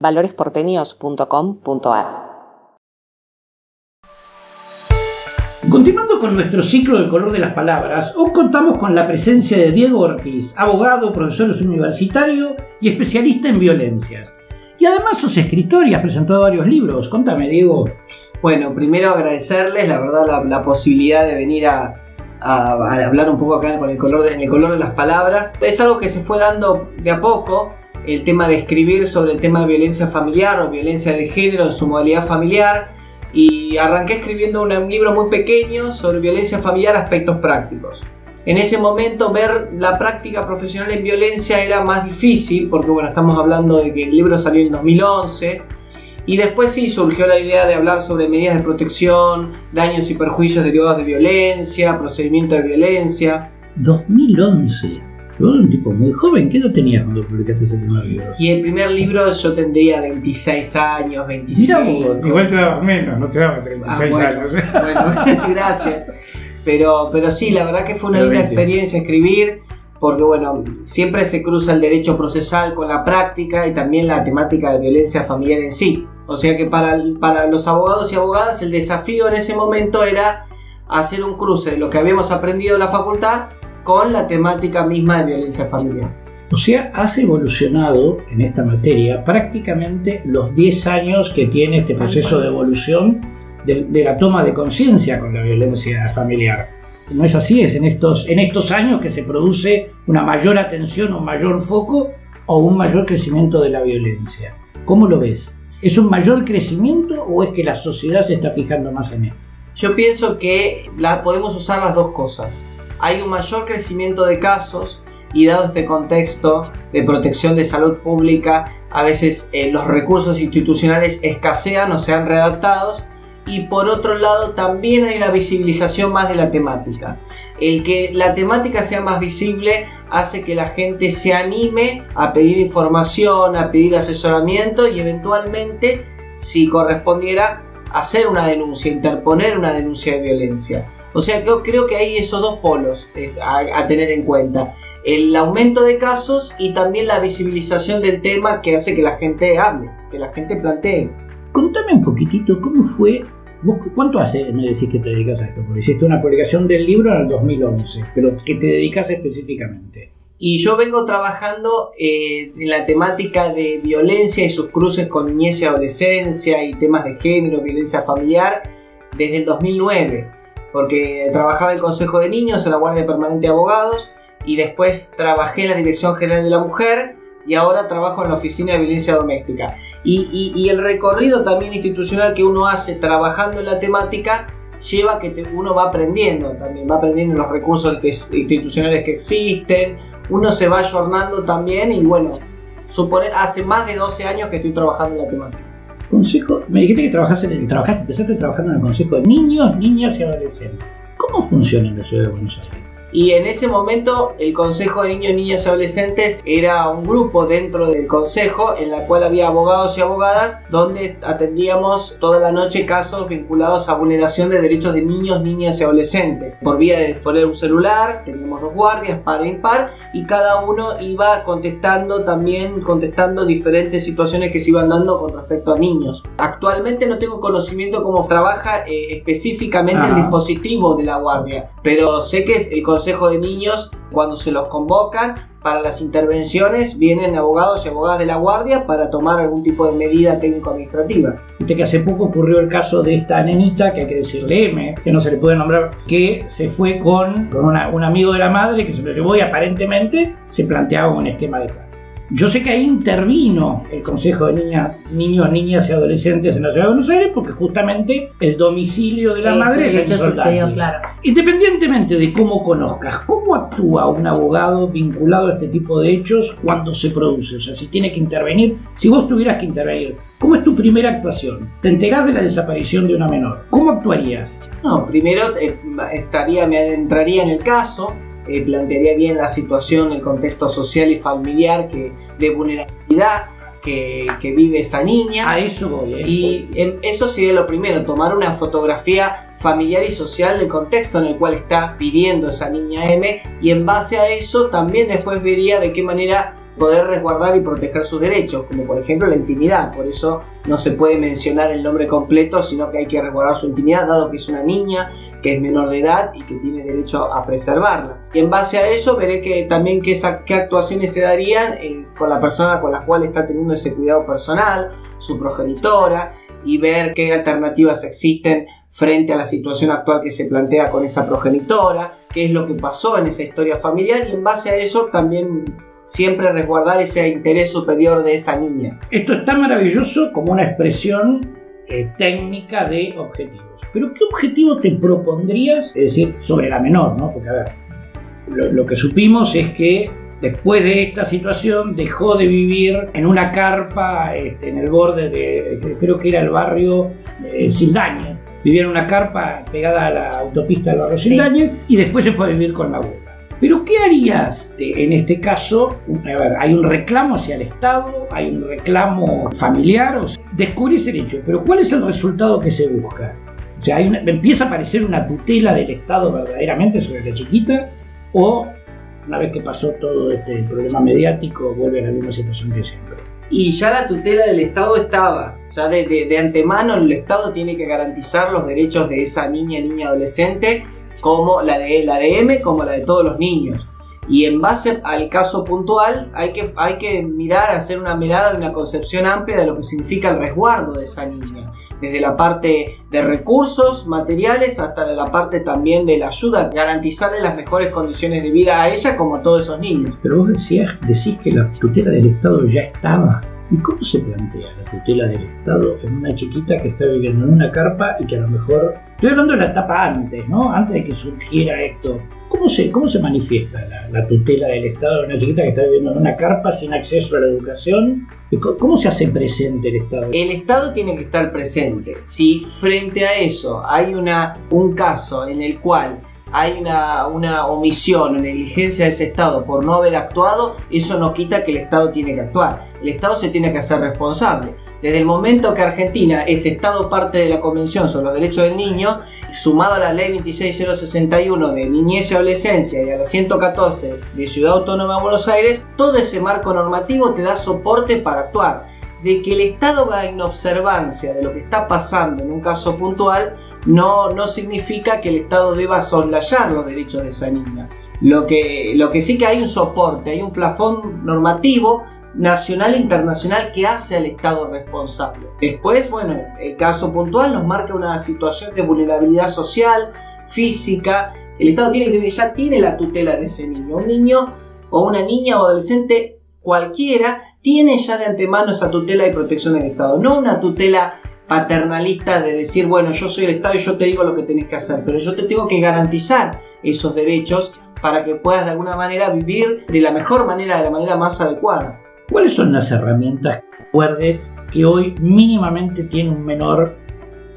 valoresporteños.com.ar. Continuando con nuestro ciclo del color de las palabras, hoy contamos con la presencia de Diego Ortiz, abogado, profesor universitario y especialista en violencias. Y además sos escritor y has presentado varios libros. Contame, Diego. Bueno, primero agradecerles, la verdad, la, posibilidad de venir a, hablar un poco acá con el color de, en el color de las palabras. Es algo que se fue dando de a poco, el tema de escribir sobre el tema de violencia familiar o violencia de género en su modalidad familiar. Y arranqué escribiendo un libro muy pequeño sobre violencia familiar, aspectos prácticos. En ese momento ver la práctica profesional en violencia era más difícil, porque bueno, estamos hablando de que el libro salió en 2011, y después sí surgió la idea de hablar sobre medidas de protección, daños y perjuicios derivados de violencia, procedimiento de violencia. 2011. Un tipo muy joven, ¿qué edad tenías cuando publicaste ese primer libro? Y el primer libro yo tendría 26 años, 25. Mira, igual te dabas menos, no te dabas 36 ah, años. Bueno, gracias. Pero, pero sí, la verdad que fue una linda experiencia escribir, porque bueno, siempre se cruza el derecho procesal con la práctica y también la temática de violencia familiar en sí. O sea que para, para los abogados y abogadas el desafío en ese momento era hacer un cruce de lo que habíamos aprendido en la facultad con la temática misma de violencia familiar. O sea, has evolucionado en esta materia prácticamente los 10 años que tiene este proceso de evolución de, la toma de conciencia con la violencia familiar. No es así, es en estos, en estos años que se produce una mayor atención, un mayor foco o un mayor crecimiento de la violencia. ¿Cómo lo ves? ¿Es un mayor crecimiento o es que la sociedad se está fijando más en esto? Yo pienso que la, podemos usar las dos cosas. Hay un mayor crecimiento de casos y dado este contexto de protección de salud pública, a veces eh, los recursos institucionales escasean o sean redactados y por otro lado también hay una visibilización más de la temática. El que la temática sea más visible hace que la gente se anime a pedir información, a pedir asesoramiento y eventualmente, si correspondiera, hacer una denuncia, interponer una denuncia de violencia. O sea, yo creo que hay esos dos polos eh, a, a tener en cuenta. El aumento de casos y también la visibilización del tema que hace que la gente hable, que la gente plantee. Contame un poquitito cómo fue ¿Cuánto hace, me decís que te dedicas a esto? Porque hiciste una publicación del libro en el 2011, pero ¿qué te dedicas específicamente? Y yo vengo trabajando eh, en la temática de violencia y sus cruces con niñez y adolescencia y temas de género, violencia familiar, desde el 2009. Porque trabajaba en el Consejo de Niños, en la Guardia Permanente de Abogados, y después trabajé en la Dirección General de la Mujer, y ahora trabajo en la Oficina de Violencia Doméstica. Y, el recorrido también institucional que uno hace trabajando en la temática lleva que uno va aprendiendo también, va aprendiendo los recursos institucionales que existen, uno se va ayornando también y bueno, supone, hace más de 12 años que estoy trabajando en la temática. Consejo, me dijiste que trabajaste, trabajaste, empezaste trabajando en el Consejo de Niños, Niñas y Adolescentes. ¿Cómo funciona en la ciudad de Buenos Aires? Y en ese momento el Consejo de Niños, Niñas y Adolescentes era un grupo dentro del Consejo en la cual había abogados y abogadas donde atendíamos toda la noche casos vinculados a vulneración de derechos de niños, niñas y adolescentes. Por vía de poner un celular, teníamos dos guardias, par e impar, y cada uno iba contestando también, contestando diferentes situaciones que se iban dando con respecto a niños. Actualmente no tengo conocimiento cómo trabaja eh, específicamente el dispositivo de la guardia, pero sé que es el Consejo de Niños, cuando se los convocan para las intervenciones, vienen abogados y abogadas de la Guardia para tomar algún tipo de medida técnico-administrativa. Viste que hace poco ocurrió el caso de esta nenita, que hay que decirle M, que no se le puede nombrar, que se fue con, con un amigo de la madre que se lo llevó y aparentemente se planteaba un esquema de yo sé que ahí intervino el Consejo de Niños, Niñas y Adolescentes en la Ciudad de Buenos Aires porque justamente el domicilio de la madre es el claro. Independientemente de cómo conozcas, ¿cómo actúa un abogado vinculado a este tipo de hechos cuando se produce? O sea, si tiene que intervenir, si vos tuvieras que intervenir, ¿cómo es tu primera actuación? Te enterás de la desaparición de una menor. ¿Cómo actuarías? No, primero eh, estaría, me adentraría en el caso, eh, plantearía bien la situación, el contexto social y familiar que, de vulnerabilidad que, vive esa niña. A eso voy. ¿eh? Y eso sería lo primero, tomar una fotografía familiar y social del contexto en el cual está viviendo esa niña M y en base a eso también después vería de qué manera poder resguardar y proteger sus derechos, como por ejemplo la intimidad. Por eso no se puede mencionar el nombre completo, sino que hay que resguardar su intimidad, dado que es una niña, que es menor de edad y que tiene derecho a preservarla. Y en base a eso veré que también qué, qué actuaciones se darían con la persona con la cual está teniendo ese cuidado personal, su progenitora, y ver qué alternativas existen frente a la situación actual que se plantea con esa progenitora, qué es lo que pasó en esa historia familiar y en base a eso también siempre resguardar ese interés superior de esa niña. Esto está maravilloso como una expresión eh, técnica de objetivos. Pero ¿qué objetivo te propondrías? Es decir, sobre la menor, ¿no? Porque a ver, lo, que supimos es que después de esta situación dejó de vivir en una carpa este, en el borde de, creo que era el barrio eh, Sildañez. Vivía en una carpa pegada a la autopista del barrio Sildañez y después se fue a vivir con la abuela. Pero ¿qué harías en este caso? A ver, hay un reclamo hacia el Estado, hay un reclamo familiar, o sea, descubrís el hecho, pero ¿cuál es el resultado que se busca? O sea, empieza a aparecer una tutela del Estado verdaderamente sobre la chiquita, o una vez que pasó todo este problema mediático, vuelve a la misma situación que siempre. Y ya la tutela del Estado estaba, ya de, de antemano el Estado tiene que garantizar los derechos de esa niña, niña, adolescente, como la de la de M, como la de todos los niños. Y en base al caso puntual hay que, hay que mirar, hacer una mirada, una concepción amplia de lo que significa el resguardo de esa niña. Desde la parte de recursos materiales hasta la parte también de la ayuda, garantizarle las mejores condiciones de vida a ella como a todos esos niños. Pero vos decías, decís que la tutela del Estado ya estaba. ¿Y cómo se plantea la tutela del Estado en una chiquita que está viviendo en una carpa y que a lo mejor... Estoy hablando de la etapa antes, ¿no? Antes de que surgiera esto. ¿Cómo se, cómo se manifiesta la, tutela del Estado en una chiquita que está viviendo en una carpa sin acceso a la educación? ¿Cómo se hace presente el Estado? El Estado tiene que estar presente. Si frente a eso hay una, un caso en el cual hay una, omisión o negligencia de ese Estado por no haber actuado, eso no quita que el Estado tiene que actuar. El Estado se tiene que hacer responsable. Desde el momento que Argentina es Estado parte de la Convención sobre los Derechos del Niño, sumado a la Ley 26061 de Niñez y Adolescencia y a la 114 de Ciudad Autónoma de Buenos Aires, todo ese marco normativo te da soporte para actuar. De que el Estado va en observancia de lo que está pasando en un caso puntual, no, no significa que el Estado deba soslayar los derechos de esa niña. Lo que, lo que sí que hay un soporte, hay un plafón normativo nacional e internacional que hace al Estado responsable. Después, bueno, el caso puntual nos marca una situación de vulnerabilidad social, física. El Estado tiene, ya tiene la tutela de ese niño. Un niño o una niña o adolescente cualquiera tiene ya de antemano esa tutela y protección del Estado, no una tutela paternalista de decir, bueno, yo soy el Estado y yo te digo lo que tenés que hacer, pero yo te tengo que garantizar esos derechos para que puedas de alguna manera vivir de la mejor manera, de la manera más adecuada. ¿Cuáles son las herramientas que hoy mínimamente tiene un menor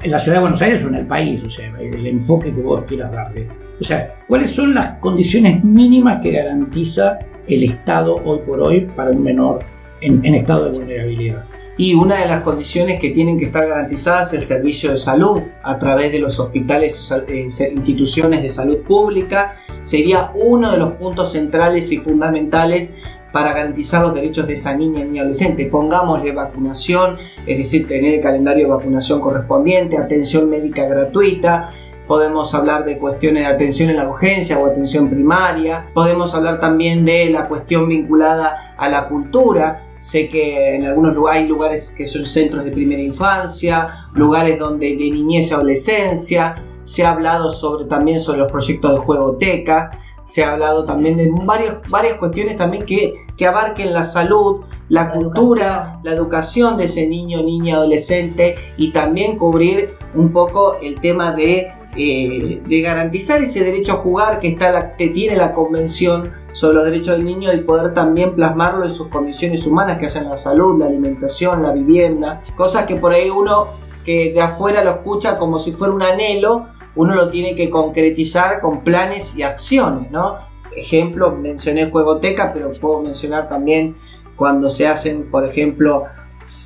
en la ciudad de Buenos Aires o en el país? O sea, el enfoque que vos quieras darle. O sea, ¿cuáles son las condiciones mínimas que garantiza el Estado hoy por hoy para un menor en, en estado de vulnerabilidad? Y una de las condiciones que tienen que estar garantizadas es el servicio de salud a través de los hospitales e instituciones de salud pública. Sería uno de los puntos centrales y fundamentales para garantizar los derechos de esa niña y adolescente. Pongámosle vacunación, es decir, tener el calendario de vacunación correspondiente, atención médica gratuita, podemos hablar de cuestiones de atención en la urgencia o atención primaria, podemos hablar también de la cuestión vinculada a la cultura, Sé que en algunos lugares hay lugares que son centros de primera infancia, lugares donde de niñez y adolescencia. Se ha hablado sobre, también sobre los proyectos de juegoteca. Se ha hablado también de varias, varias cuestiones también que, que abarquen la salud, la, cultura, la educación de ese niño, niña, adolescente y también cubrir un poco el tema de eh, de garantizar ese derecho a jugar que, está la, que tiene la Convención sobre los Derechos del Niño y poder también plasmarlo en sus condiciones humanas, que hacen la salud, la alimentación, la vivienda, cosas que por ahí uno que de afuera lo escucha como si fuera un anhelo, uno lo tiene que concretizar con planes y acciones, ¿no? Ejemplo, mencioné Juegoteca, pero puedo mencionar también cuando se hacen, por ejemplo,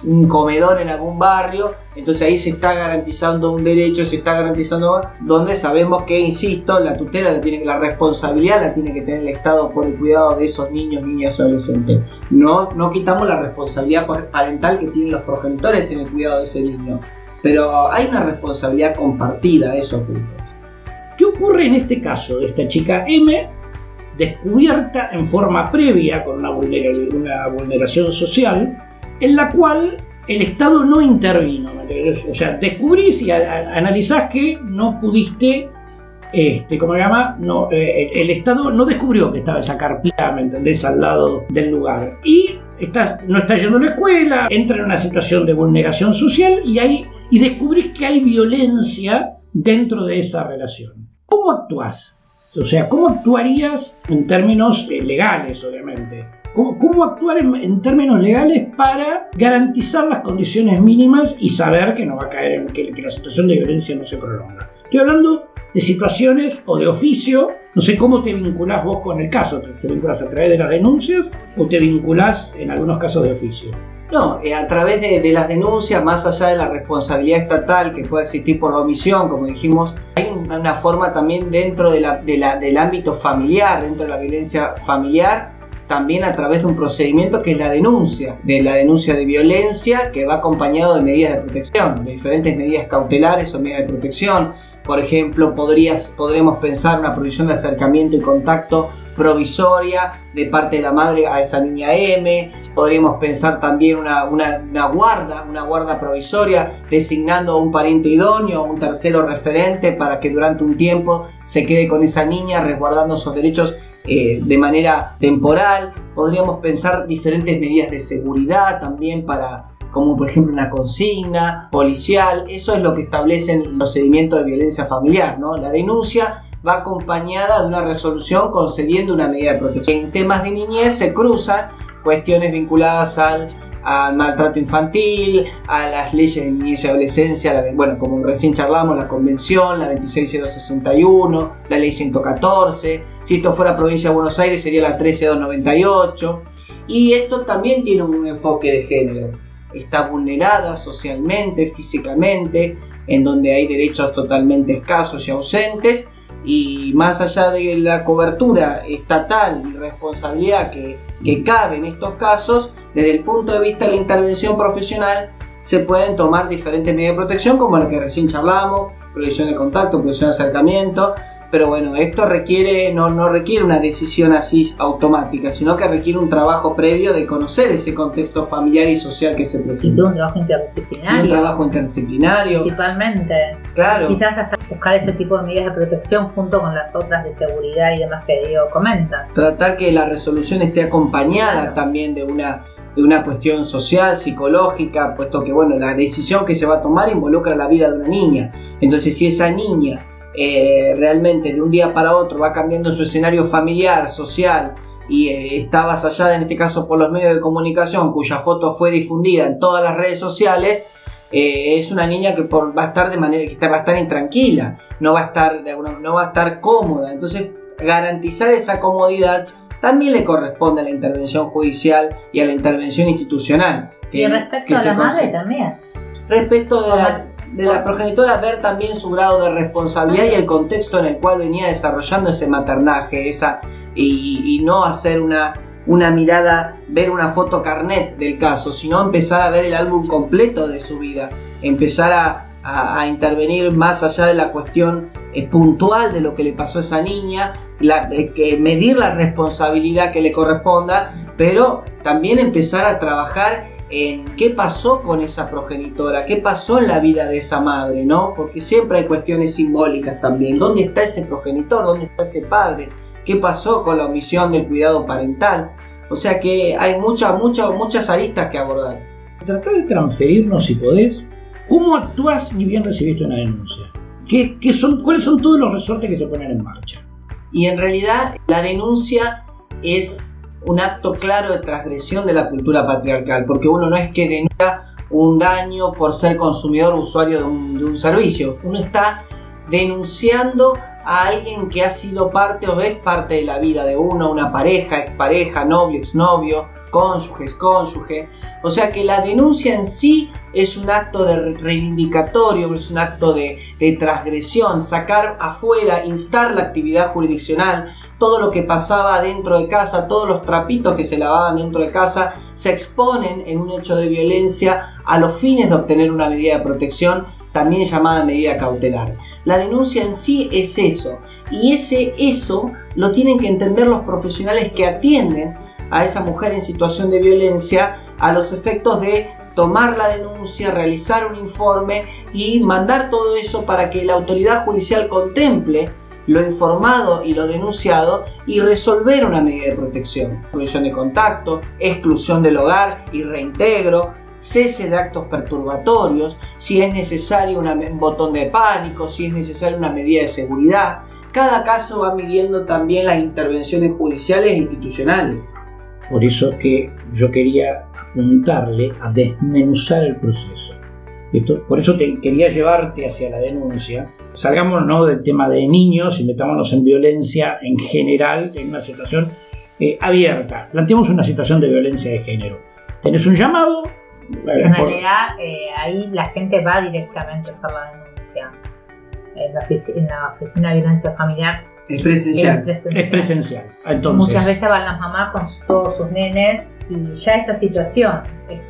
un comedor en algún barrio, entonces ahí se está garantizando un derecho, se está garantizando donde sabemos que, insisto, la tutela la tiene la responsabilidad la tiene que tener el Estado por el cuidado de esos niños, niñas, adolescentes. No, no quitamos la responsabilidad parental que tienen los progenitores en el cuidado de ese niño, pero hay una responsabilidad compartida, eso ocurre. ¿Qué ocurre en este caso de esta chica M? Descubierta en forma previa con una, una vulneración social, en la cual el Estado no intervino. O sea, descubrís y analizás que no pudiste, este, ¿cómo se llama? No, eh, el Estado no descubrió que estaba esa carpita, ¿me entendés?, al lado del lugar. Y no está yendo a la escuela, entra en una situación de vulneración social y, hay, y descubrís que hay violencia dentro de esa relación. ¿Cómo actúas? O sea, ¿cómo actuarías en términos eh, legales, obviamente? ¿Cómo, actuar en, términos legales para garantizar las condiciones mínimas y saber que no va a caer en que, la situación de violencia no se prolonga? Estoy hablando de situaciones o de oficio, no sé cómo te vinculás vos con el caso, ¿te, vinculás a través de las denuncias o te vinculás en algunos casos de oficio? No, eh, a través de, las denuncias, más allá de la responsabilidad estatal que pueda existir por la omisión, como dijimos, hay una forma también dentro de la, del ámbito familiar, dentro de la violencia familiar, también a través de un procedimiento que es la denuncia, de la denuncia de violencia que va acompañado de medidas de protección, de diferentes medidas cautelares o medidas de protección. Por ejemplo, podrías, podremos pensar una prohibición de acercamiento y contacto provisoria de parte de la madre a esa niña M. Podríamos pensar también una, una, guarda, una guarda provisoria, designando a un pariente idóneo, un tercero referente para que durante un tiempo se quede con esa niña resguardando sus derechos eh, de manera temporal. Podríamos pensar diferentes medidas de seguridad también para como por ejemplo una consigna policial, eso es lo que establece el procedimiento de violencia familiar, ¿no? La denuncia va acompañada de una resolución concediendo una medida de protección. En temas de niñez se cruzan cuestiones vinculadas al, maltrato infantil, a las leyes de niñez y adolescencia, bueno, como recién charlamos, la convención, la 26061, la ley 114, si esto fuera provincia de Buenos Aires sería la 13298, y esto también tiene un enfoque de género. Está vulnerada socialmente, físicamente, en donde hay derechos totalmente escasos y ausentes, y más allá de la cobertura estatal y responsabilidad que, cabe en estos casos, desde el punto de vista de la intervención profesional, se pueden tomar diferentes medidas de protección, como la que recién charlamos, prohibición de contacto, prohibición de acercamiento, pero bueno, esto requiere, no, no requiere una decisión así automática, sino que requiere un trabajo previo de conocer ese contexto familiar y social que se presenta. Y un trabajo interdisciplinario. un trabajo interdisciplinario. Principalmente. Claro. Quizás hasta buscar ese tipo de medidas de protección junto con las otras de seguridad y demás que Diego comenta. Tratar que la resolución esté acompañada también de una de una cuestión social, psicológica, puesto que bueno, la decisión que se va a tomar involucra la vida de una niña. Entonces, si esa niña eh, realmente de un día para otro va cambiando su escenario familiar, social y eh, está basada en este caso por los medios de comunicación cuya foto fue difundida en todas las redes sociales, eh, es una niña que va a estar de manera que está, va a estar intranquila, no va a estar, no va a estar cómoda. Entonces, garantizar esa comodidad también le corresponde a la intervención judicial y a la intervención institucional. y respecto a la madre también. Respecto de la, de la progenitora ver también su grado de responsabilidad y el contexto en el cual venía desarrollando ese maternaje, esa, y, no hacer una, una mirada, ver una foto carnet del caso, sino empezar a ver el álbum completo de su vida, empezar a, intervenir más allá de la cuestión eh, puntual de lo que le pasó a esa niña, eh, que medir la responsabilidad que le corresponda, pero también empezar a trabajar en qué pasó con esa progenitora, qué pasó en la vida de esa madre, ¿no? Porque siempre hay cuestiones simbólicas también. ¿Dónde está ese progenitor? ¿Dónde está ese padre? ¿Qué pasó con la omisión del cuidado parental? O sea que hay muchas, muchas, muchas aristas que abordar. Trata de transferirnos, si podés, cómo actúas ni bien recibiste una denuncia. ¿Qué, qué son, ¿Cuáles son todos los resortes que se ponen en marcha? Y en realidad la denuncia es un acto claro de transgresión de la cultura patriarcal, porque uno no es que denuncia un daño por ser consumidor o usuario de un, servicio, uno está denunciando a alguien que ha sido parte o es parte de la vida de uno, una pareja, expareja, novio, exnovio, cónyuges, cónyuge. O sea que la denuncia en sí es un acto de reivindicatorio, es un acto de, de transgresión, sacar afuera, instar la actividad jurisdiccional, todo lo que pasaba dentro de casa, todos los trapitos que se lavaban dentro de casa, se exponen en un hecho de violencia a los fines de obtener una medida de protección, también llamada medida cautelar. La denuncia en sí es eso, y ese eso lo tienen que entender los profesionales que atienden a esa mujer en situación de violencia a los efectos de tomar la denuncia, realizar un informe y mandar todo eso para que la autoridad judicial contemple lo informado y lo denunciado y resolver una medida de protección. Prohibición de contacto, exclusión del hogar y reintegro, cese de actos perturbatorios, si es necesario un botón de pánico, si es necesaria una medida de seguridad. Cada caso va midiendo también las intervenciones judiciales e institucionales. Por eso que yo quería apuntarle a desmenuzar el proceso. por eso te, quería llevarte hacia la denuncia. Salgamos ¿no? del tema de niños y metámonos en violencia en general, en una situación eh, abierta. Planteemos una situación de violencia de género. Tenés un llamado. En realidad, eh, ahí la gente va directamente a hacer la denuncia. En la, en la oficina de violencia familiar es presencial. Es presencial. Muchas veces van las mamás con todos sus nenes y ya esa situación es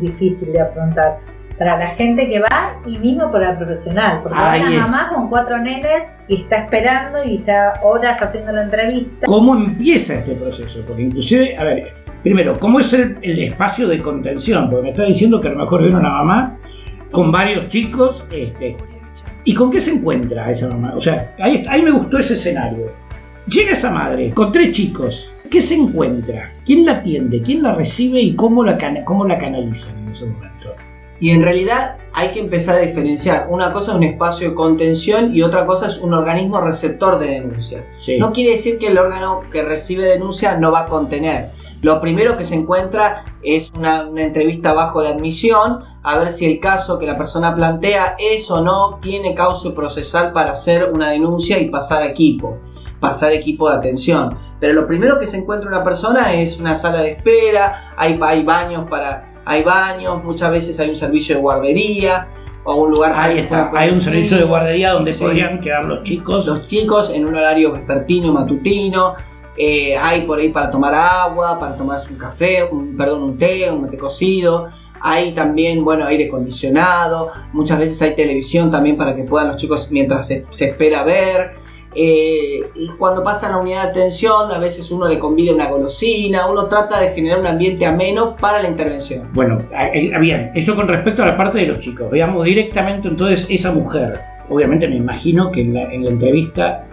difícil de afrontar para la gente que va y mismo para el profesional, porque va la mamá con cuatro nenes y está esperando y está horas haciendo la entrevista. ¿Cómo empieza este proceso? Porque inclusive, a ver, primero, ¿cómo es el, espacio de contención? Porque me está diciendo que a lo mejor viene una mamá con varios chicos este, ¿Y con qué se encuentra esa mamá? O sea, ahí, ahí me gustó ese escenario. Llega esa madre con tres chicos. ¿Qué se encuentra? ¿Quién la atiende? ¿Quién la recibe? ¿Y cómo la, cómo la canalizan en ese momento? Y en realidad hay que empezar a diferenciar. Una cosa es un espacio de contención y otra cosa es un organismo receptor de denuncia. No quiere decir que el órgano que recibe denuncia no va a contener. Lo primero que se encuentra es una, entrevista bajo de admisión a ver si el caso que la persona plantea es o no tiene cauce procesal para hacer una denuncia y pasar equipo, pasar equipo de atención. Pero lo primero que se encuentra una persona es una sala de espera, hay, hay baños para, hay baños, muchas veces hay un servicio de guardería o un lugar Ahí está, hay un servicio de guardería donde podrían quedar los chicos. Los chicos en un horario vespertino, matutino, eh, hay por ahí para tomar agua, para tomarse un café, un, perdón, un té, un mate cocido. Hay también, bueno, aire acondicionado. Muchas veces hay televisión también para que puedan los chicos mientras se, espera ver. Eh, y cuando pasa a la unidad de atención, a veces uno le convida una golosina, uno trata de generar un ambiente ameno para la intervención. Bueno, bien, eso con respecto a la parte de los chicos. Veamos directamente entonces esa mujer. Obviamente me imagino que en la entrevista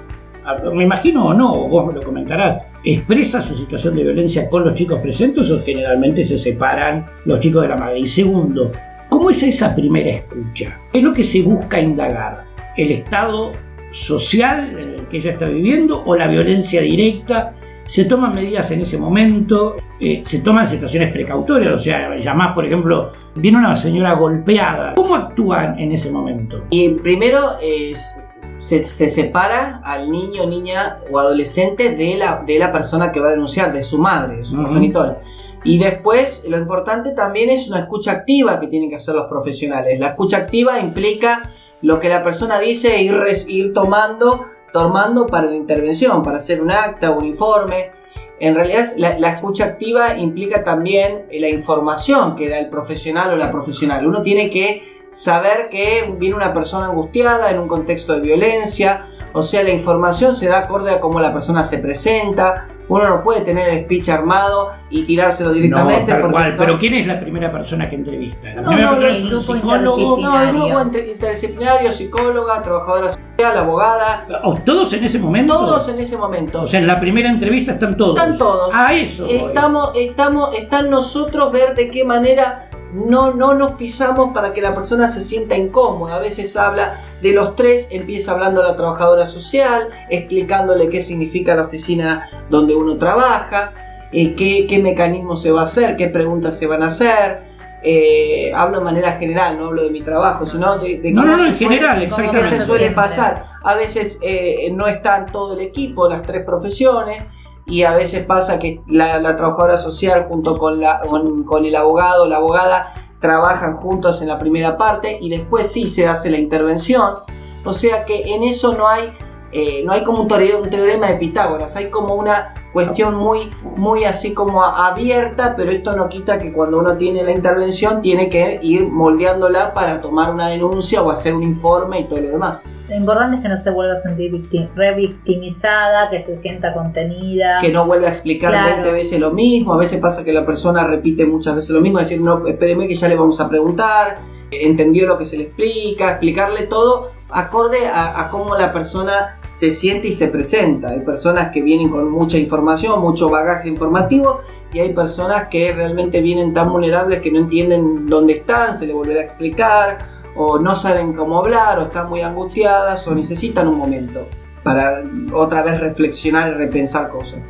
me imagino o no, vos me lo comentarás, ¿expresa su situación de violencia con los chicos presentes o generalmente se separan los chicos de la madre? Y segundo, ¿cómo es esa primera escucha? ¿Qué es lo que se busca indagar? ¿El estado social en el que ella está viviendo o la violencia directa? se toman medidas en ese momento, eh, se toman situaciones precautorias, o sea, llamás, por ejemplo, viene una señora golpeada, ¿cómo actúan en ese momento? Y primero es se, separa al niño, niña o adolescente de la, de la persona que va a denunciar, de su madre, de su progenitora. Y después, lo importante también es una escucha activa que tienen que hacer los profesionales. La escucha activa implica lo que la persona dice e ir, ir tomando, tomando para la intervención, para hacer un acta, un informe. En realidad, la, la, escucha activa implica también la información que da el profesional o la profesional. Uno tiene que saber que viene una persona angustiada en un contexto de violencia, o sea, la información se da acorde a cómo la persona se presenta. Uno no puede tener el speech armado y tirárselo directamente. No, Pero ¿quién es la primera persona que entrevista? no, no, el grupo psicólogo. No, el grupo interdisciplinario, psicóloga, trabajadora social, abogada. ¿Todos en ese momento? Todos en ese momento. O sea, en la primera entrevista están todos. Están todos. A eso. Estamos, estamos, está en nosotros ver de qué manera no, no nos pisamos para que la persona se sienta incómoda. A veces habla de los tres, empieza hablando a la trabajadora social, explicándole qué significa la oficina donde uno trabaja, eh, qué, qué mecanismo se va a hacer, qué preguntas se van a hacer. Eh, hablo de manera general, no hablo de mi trabajo, sino de, de cómo, se, suele, se suele pasar. A veces eh, no están todo el equipo, las tres profesiones, y a veces pasa que la, trabajadora social junto con, la, con, el abogado o la abogada trabajan juntos en la primera parte y después sí se hace la intervención. O sea que en eso no hay, eh, no hay como un teorema de Pitágoras, hay como una cuestión muy, muy así como abierta, pero esto no quita que cuando uno tiene la intervención tiene que ir moldeándola para tomar una denuncia o hacer un informe y todo lo demás. Lo importante es que no se vuelva a sentir revictimizada, que se sienta contenida. Que no vuelva a explicar 20 veces lo mismo. A veces pasa que la persona repite muchas veces lo mismo, decir, no, espéreme que ya le vamos a preguntar, entendió lo que se le explica, explicarle todo acorde a, a cómo la persona se siente y se presenta. Hay personas que vienen con mucha información, mucho bagaje informativo y hay personas que realmente vienen tan vulnerables que no entienden dónde están, se les volverá a explicar o no saben cómo hablar o están muy angustiadas o necesitan un momento para otra vez reflexionar y repensar cosas.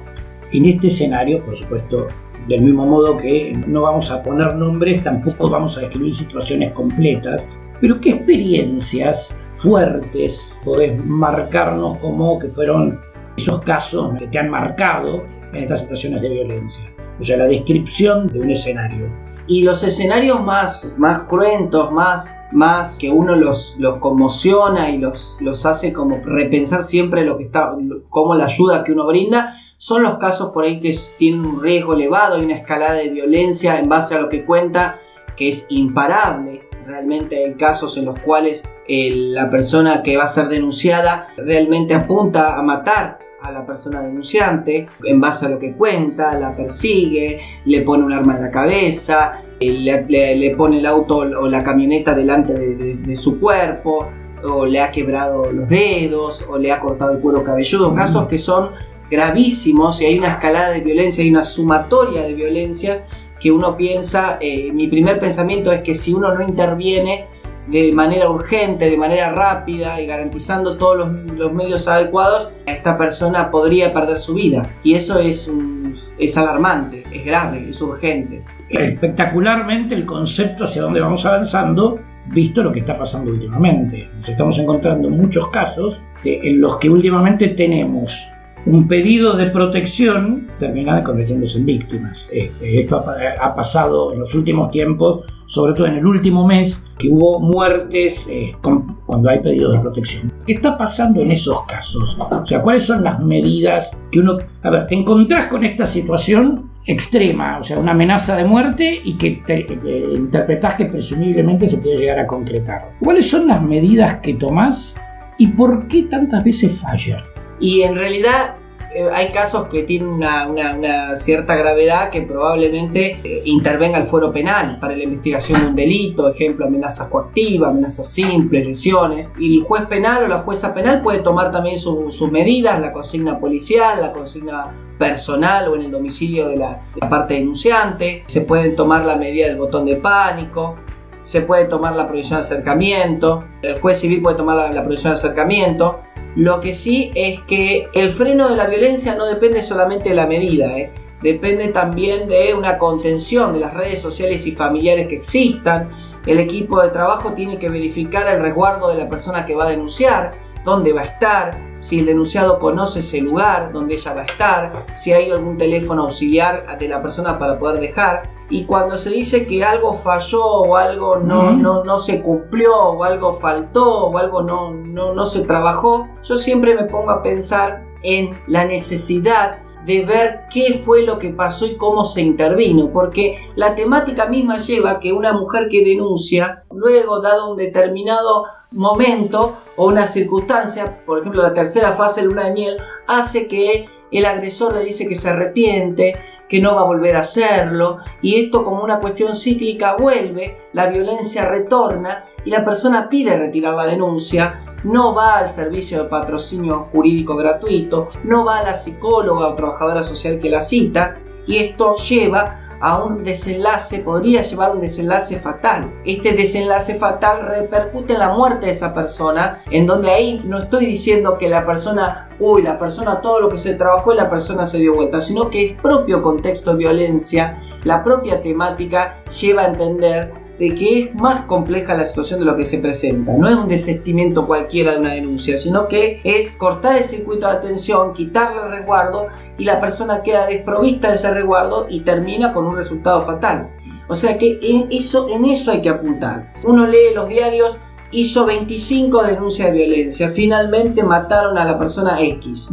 En este escenario, por supuesto, del mismo modo que no vamos a poner nombres, tampoco vamos a describir situaciones completas, pero ¿qué experiencias fuertes podés marcarnos como que fueron esos casos que te han marcado en estas situaciones de violencia? O sea, la descripción de un escenario. Y los escenarios más, más cruentos, más, más que uno los, los conmociona y los, los hace como repensar siempre lo que está, como la ayuda que uno brinda, son los casos por ahí que tienen un riesgo elevado y una escalada de violencia en base a lo que cuenta que es imparable Realmente. Hay casos en los cuales eh, la persona que va a ser denunciada realmente apunta a matar a la persona denunciante en base a lo que cuenta, la persigue, le pone un arma en la cabeza, eh, le, pone el auto o la camioneta delante de, su cuerpo, o le ha quebrado los dedos, o le ha cortado el cuero cabelludo. Casos que son gravísimos y hay una escalada de violencia, hay una sumatoria de violencia que uno piensa, eh, mi primer pensamiento es que si uno no interviene de manera urgente, de manera rápida y garantizando todos los, medios adecuados, esta persona podría perder su vida. Y eso es, es alarmante, es grave, es urgente. Espectacularmente el concepto hacia donde vamos avanzando, visto lo que está pasando últimamente. Nos estamos encontrando muchos casos en los que últimamente tenemos un pedido de protección termina convirtiéndose en víctimas. Este, esto ha, pasado en los últimos tiempos, sobre todo en el último mes, que hubo muertes eh, cuando hay pedido de protección. ¿Qué está pasando en esos casos? O sea, ¿cuáles son las medidas que uno... A ver, te encontrás con esta situación extrema, o sea, una amenaza de muerte y que, te, interpretás que presumiblemente se puede llegar a concretar. ¿Cuáles son las medidas que tomás y por qué tantas veces falla? Y en realidad eh, hay casos que tienen una, cierta gravedad que probablemente eh, intervenga el fuero penal para la investigación de un delito, ejemplo, amenazas coactivas, amenazas simples, lesiones. Y el juez penal o la jueza penal puede tomar también sus medidas, la consigna policial, la consigna personal o en el domicilio de la, parte denunciante. Se puede tomar la medida del botón de pánico se puede tomar la prohibición de acercamiento, el juez civil puede tomar la, la prohibición de acercamiento, lo que sí es que el freno de la violencia no depende solamente de la medida, ¿eh? depende también de una contención de las redes sociales y familiares que existan. El equipo de trabajo tiene que verificar el resguardo de la persona que va a denunciar, dónde va a estar, si el denunciado conoce ese lugar donde ella va a estar, si hay algún teléfono auxiliar de la persona para poder dejar. Y cuando se dice que algo falló o algo no, no, no se cumplió o algo faltó o algo no, no, no se trabajó, yo siempre me pongo a pensar en la necesidad de ver qué fue lo que pasó y cómo se intervino, porque la temática misma lleva que una mujer que denuncia, luego dado un determinado momento o una circunstancia, por ejemplo la tercera fase de luna de miel, hace que el agresor le dice que se arrepiente, que no va a volver a hacerlo, y esto como una cuestión cíclica vuelve, la violencia retorna y la persona pide retirar la denuncia, no va al servicio de patrocinio jurídico gratuito, no va a la psicóloga o trabajadora social que la cita, y esto lleva a un desenlace, podría llevar a un desenlace fatal. Este desenlace fatal repercute en la muerte de esa persona, en donde ahí no estoy diciendo que la persona, uy, la persona, todo lo que se trabajó la persona se dio vuelta, sino que es propio contexto de violencia, la propia temática lleva a entender de que es más compleja la situación de lo que se presenta. No es un desestimiento cualquiera de una denuncia, sino que es cortar el circuito de atención, quitarle el resguardo y la persona queda desprovista de ese resguardo y termina con un resultado fatal. O sea que en eso, en eso hay que apuntar. Uno lee los diarios hizo 25 denuncias de violencia. Finalmente mataron a la persona X.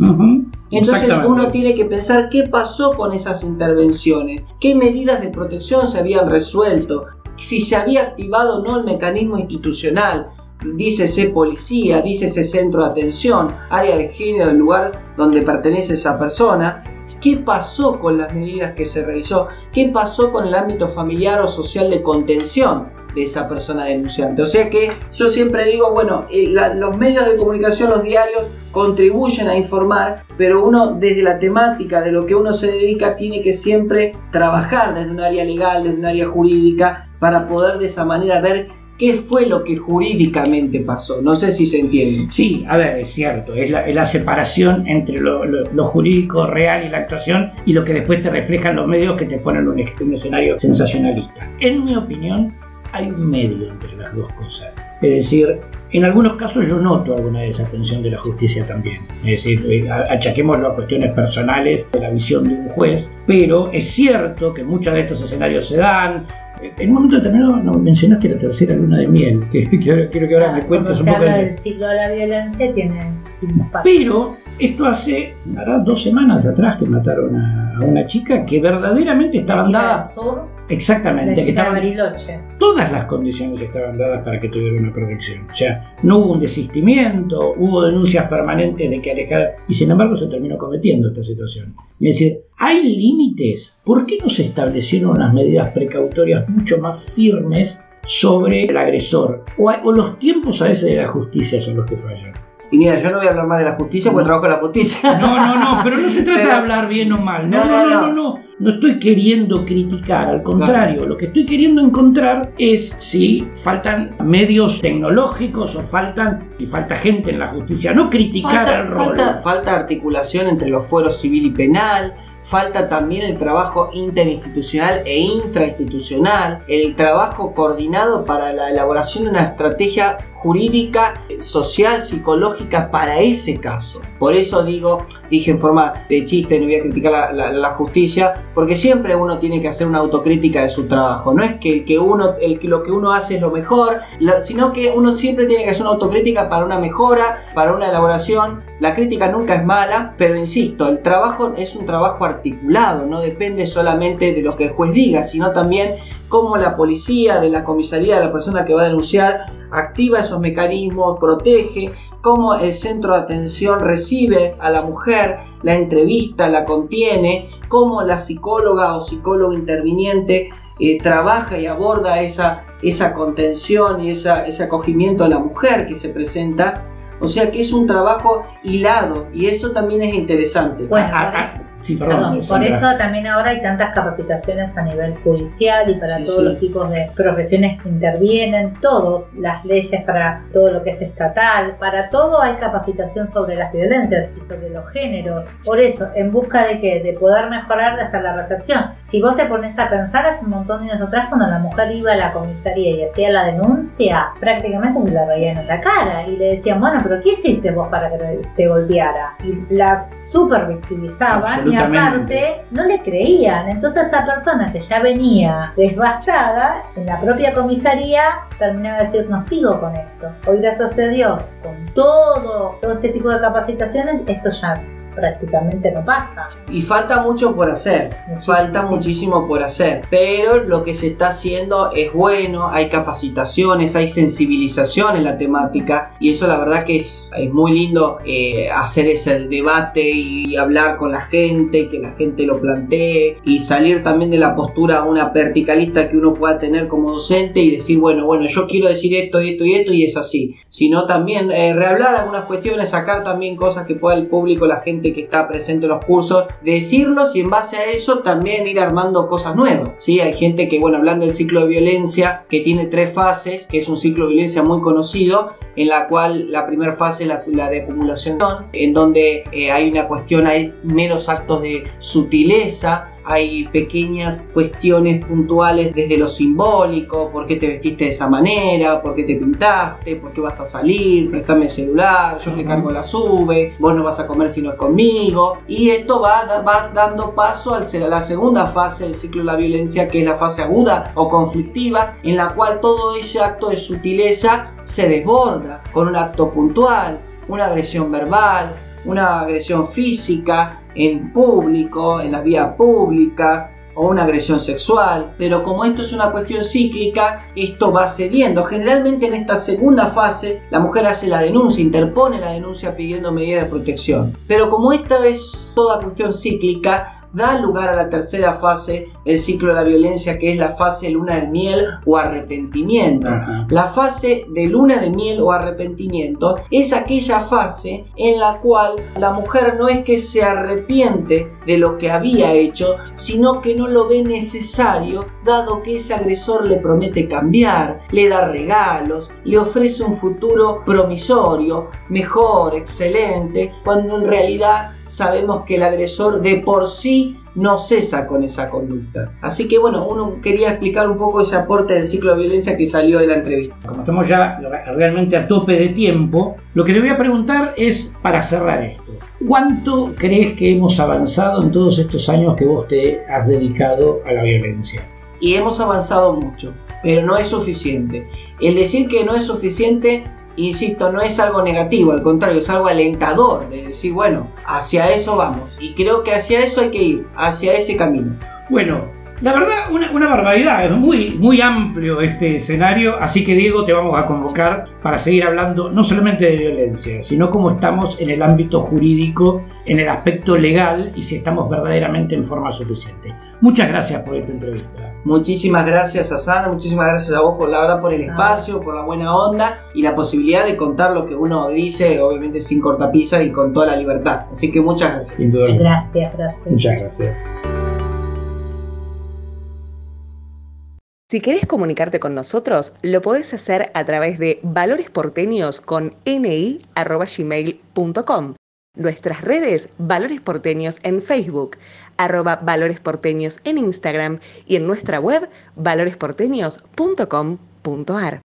Entonces uno tiene que pensar qué pasó con esas intervenciones, qué medidas de protección se habían resuelto, si se había activado o no el mecanismo institucional. Dícese policía, dícese centro de atención, área de género del lugar donde pertenece esa persona. ¿Qué pasó con las medidas que se realizó? ¿Qué pasó con el ámbito familiar o social de contención? de esa persona denunciante. O sea que yo siempre digo, bueno, eh, los medios de comunicación, los diarios, contribuyen a informar, pero uno desde la temática de lo que uno se dedica tiene que siempre trabajar desde un área legal, desde un área jurídica, para poder de esa manera ver qué fue lo que jurídicamente pasó. No sé si se entiende. Sí, a ver, es cierto, es la, separación entre lo, jurídico real y la actuación y lo que después te reflejan los medios que te ponen un, un escenario sensacionalista. En mi opinión, hay un medio entre las dos cosas. Es decir, en algunos casos yo noto alguna desatención de la justicia también. Es decir, eh, achaquémoslo a cuestiones personales de la visión de un juez, pero es cierto que muchos de estos escenarios se dan. En un momento determinado no, mencionaste la tercera luna de miel, que quiero, que ahora me cuentes un poco. Se del ciclo de la violencia, tiene Pero esto hace hará dos semanas atrás que mataron a, una chica que verdaderamente estaban dadas. Exactamente. que estaban, todas las condiciones estaban dadas para que tuviera una protección. O sea, no hubo un desistimiento, hubo denuncias permanentes de que alejar, y sin embargo se terminó cometiendo esta situación. Es decir, hay límites. ¿Por qué no se establecieron unas medidas precautorias mucho más firmes sobre el agresor? O, o los tiempos a veces de la justicia son los que fallan. Y mira, yo no voy a hablar más de la justicia porque trabajo en la justicia. No, no, no, pero no se trata de hablar bien o mal. No no no, no, no, no, estoy queriendo criticar, al contrario, lo que estoy queriendo encontrar es si faltan medios tecnológicos o faltan, si falta gente en la justicia, no criticar el rol. Falta, falta articulación entre los fueros civil y penal, falta también el trabajo interinstitucional e intrainstitucional, el trabajo coordinado para la elaboración de una estrategia jurídica, social, psicológica para ese caso. Por eso digo, dije en forma de chiste, no voy a criticar la, justicia, porque siempre uno tiene que hacer una autocrítica de su trabajo. No es que, el que uno, el, lo que uno hace es lo mejor, sino que uno siempre tiene que hacer una autocrítica para una mejora, para una elaboración. La crítica nunca es mala, pero insisto, el trabajo es un trabajo articulado, no depende solamente de lo que el juez diga, sino también cómo la policía, de la comisaría, de la persona que va a denunciar, activa esos mecanismos, protege, cómo el centro de atención recibe a la mujer, la entrevista, la contiene, cómo la psicóloga o psicólogo interviniente eh, trabaja y aborda esa, esa contención y esa, ese acogimiento a la mujer que se presenta. O sea que es un trabajo hilado y eso también es interesante. Bueno, por eso también ahora hay tantas capacitaciones a nivel judicial y para todos los tipos de profesiones que intervienen, todos, las leyes para todo lo que es estatal, para todo hay capacitación sobre las violencias y sobre los géneros. Por eso, en busca de que de poder mejorar hasta la recepción. Si vos te pones a pensar hace un montón de años atrás cuando la mujer iba a la comisaría y hacía la denuncia, prácticamente se la veían en la cara y le decían, bueno, pero ¿qué hiciste vos para que te golpeara? Y la super victimizaban aparte no le creían. Entonces esa persona que ya venía desbastada en la propia comisaría terminaba de decir no sigo con esto. Hoy gracias a Dios, con todo, todo este tipo de capacitaciones, esto ya prácticamente no pasa. Y falta mucho por hacer, falta muchísimo por hacer, pero lo que se está haciendo es bueno, hay capacitaciones, hay sensibilización en la temática y eso la verdad que es, es muy lindo eh, hacer ese debate y hablar con la gente, que la gente lo plantee y salir también de la postura una verticalista que uno pueda tener como docente y decir, bueno, bueno, yo quiero decir esto esto y esto y es así, sino también eh, rehablar algunas cuestiones, sacar también cosas que pueda el público, la gente que está presente en los cursos, decirlos y en base a eso también ir armando cosas nuevas. ¿sí? Hay gente que, bueno, hablando del ciclo de violencia, que tiene tres fases, que es un ciclo de violencia muy conocido, en la cual la primera fase es la, de acumulación, en donde eh, hay una cuestión, hay menos actos de sutileza, hay pequeñas cuestiones puntuales desde lo simbólico, por qué te vestiste de esa manera, por qué te pintaste, por qué vas a salir, préstame el celular, yo te cargo la sube, vos no vas a comer si no es conmigo. Y esto va, va dando paso a la segunda fase del ciclo de la violencia, que es la fase aguda o conflictiva, en la cual todo ese acto de sutileza se desborda con un acto puntual, una agresión verbal, una agresión física en público, en la vía pública, o una agresión sexual, pero como esto es una cuestión cíclica, esto va cediendo. Generalmente en esta segunda fase la mujer hace la denuncia, interpone la denuncia pidiendo medidas de protección. Pero como esta es toda cuestión cíclica, da lugar a la tercera fase, el ciclo de la violencia, que es la fase luna de miel o arrepentimiento. La fase de luna de miel o arrepentimiento es aquella fase en la cual la mujer no es que se arrepiente de lo que había hecho, sino que no lo ve necesario, dado que ese agresor le promete cambiar, le da regalos, le ofrece un futuro promisorio, mejor, excelente, cuando en realidad sabemos que el agresor de por sí no cesa con esa conducta. Así que bueno, uno quería explicar un poco ese aporte del ciclo de violencia que salió de la entrevista. Como estamos ya realmente a tope de tiempo, lo que le voy a preguntar es, para cerrar esto, ¿cuánto crees que hemos avanzado en todos estos años que vos te has dedicado a la violencia? Y hemos avanzado mucho, pero no es suficiente. El decir que no es suficiente insisto, no es algo negativo, al contrario, es algo alentador de decir, bueno, hacia eso vamos. Y creo que hacia eso hay que ir, hacia ese camino. Bueno, la verdad, una, barbaridad, es muy, muy amplio este escenario, así que Diego te vamos a convocar para seguir hablando no solamente de violencia, sino cómo estamos en el ámbito jurídico, en el aspecto legal y si estamos verdaderamente en forma suficiente. Muchas gracias por esta entrevista. Muchísimas gracias a Sandra, muchísimas gracias a vos por la verdad, por el espacio, por la buena onda y la posibilidad de contar lo que uno dice, obviamente sin cortapisa y con toda la libertad. Así que muchas gracias. Gracias, gracias. Muchas gracias. Si querés comunicarte con nosotros, lo podés hacer a través de valoresporteños con ni.gmail.com. Nuestras redes, Valores Porteños en Facebook, arroba Valores Porteños en Instagram y en nuestra web valoresporteños.com.ar.